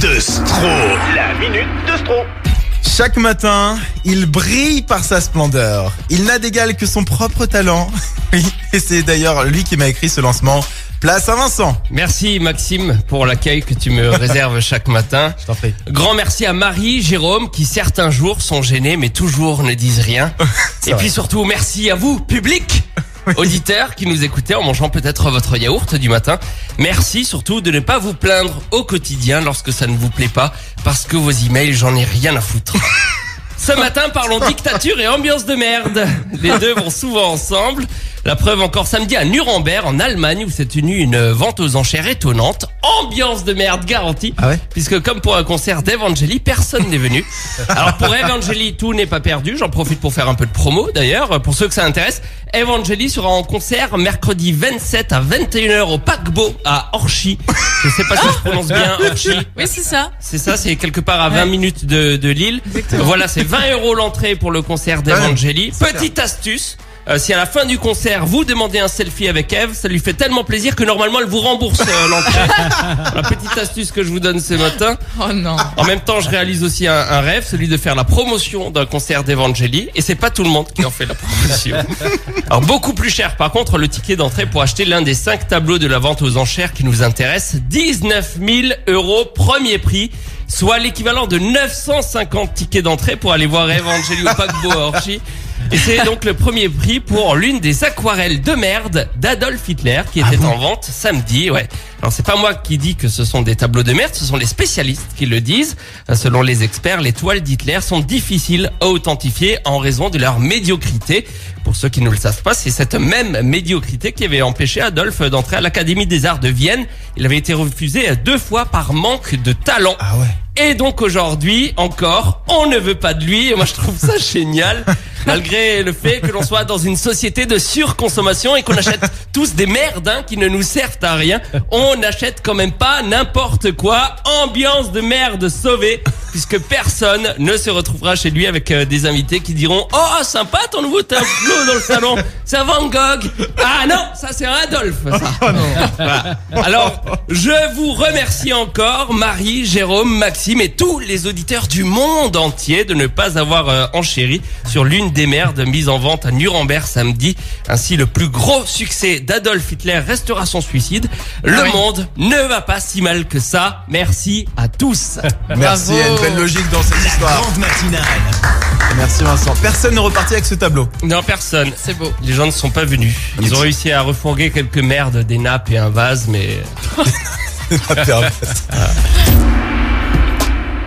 de Stro. La minute de Stro. Chaque matin, il brille par sa splendeur. Il n'a d'égal que son propre talent. Oui, et c'est d'ailleurs lui qui m'a écrit ce lancement. Place à Vincent. Merci Maxime pour l'accueil que tu me réserves chaque matin. Je t'en prie. Grand merci à Marie, Jérôme, qui certains jours sont gênés mais toujours ne disent rien. Et vrai. puis surtout merci à vous, public, auditeurs qui nous écoutez en mangeant peut-être votre yaourt du matin. Merci surtout de ne pas vous plaindre au quotidien lorsque ça ne vous plaît pas parce que vos emails, j'en ai rien à foutre. Ce matin, parlons dictature et ambiance de merde. Les deux vont souvent ensemble. La preuve encore samedi à Nuremberg, en Allemagne, où s'est tenue une vente aux enchères étonnante. Ambiance de merde garantie. Ah ouais Puisque comme pour un concert d'Evangeli, personne n'est venu. Alors pour Evangeli, tout n'est pas perdu. J'en profite pour faire un peu de promo d'ailleurs. Pour ceux que ça intéresse, Evangeli sera en concert mercredi 27 à 21h au paquebot à Orchy. Je sais pas si je prononce bien Orchy. Oui, c'est ça. C'est ça, c'est quelque part à 20 minutes de, de Lille. Voilà, c'est 20 euros l'entrée pour le concert d'Evangeli. Petite astuce. Euh, si à la fin du concert vous demandez un selfie avec Eve, ça lui fait tellement plaisir que normalement elle vous rembourse euh, l'entrée. la petite astuce que je vous donne ce matin. Oh non. En même temps, je réalise aussi un, un rêve, celui de faire la promotion d'un concert d'Evangeli. Et c'est pas tout le monde qui en fait la promotion. Alors beaucoup plus cher, par contre, le ticket d'entrée pour acheter l'un des cinq tableaux de la vente aux enchères qui nous intéresse. 19 000 euros premier prix, soit l'équivalent de 950 tickets d'entrée pour aller voir Evangeli au paquebot à Orchy. Et c'est donc le premier prix pour l'une des aquarelles de merde d'Adolf Hitler qui était en vente samedi. Ouais. Alors c'est pas moi qui dis que ce sont des tableaux de merde, ce sont les spécialistes qui le disent. Euh, Selon les experts, les toiles d'Hitler sont difficiles à authentifier en raison de leur médiocrité. Pour ceux qui ne le savent pas, c'est cette même médiocrité qui avait empêché Adolf d'entrer à l'Académie des Arts de Vienne. Il avait été refusé deux fois par manque de talent. Ah ouais. Et donc aujourd'hui, encore, on ne veut pas de lui. Et moi, je trouve ça génial. Malgré le fait que l'on soit dans une société de surconsommation et qu'on achète tous des merdes hein, qui ne nous servent à rien, on n'achète quand même pas n'importe quoi. Ambiance de merde sauvée, puisque personne ne se retrouvera chez lui avec euh, des invités qui diront « Oh, sympa ton nouveau tableau dans le salon. C'est un Van Gogh. Ah non, ça c'est un Adolphe, ça. Voilà. Alors, je vous remercie encore, Marie, Jérôme, Maxime et tous les auditeurs du monde entier de ne pas avoir euh, enchéri sur l'une des merdes mises en vente à Nuremberg samedi. Ainsi, le plus gros succès d'Adolf Hitler restera son suicide. Le oui. monde ne va pas si mal que ça. Merci à tous. Merci, une belle logique dans cette histoire. Grande matinale. Merci Vincent. Personne ne reparti avec ce tableau. Non, personne. C'est beau. Les gens ne sont pas venus. Ils ont réussi à refourguer quelques merdes, des nappes et un vase, mais.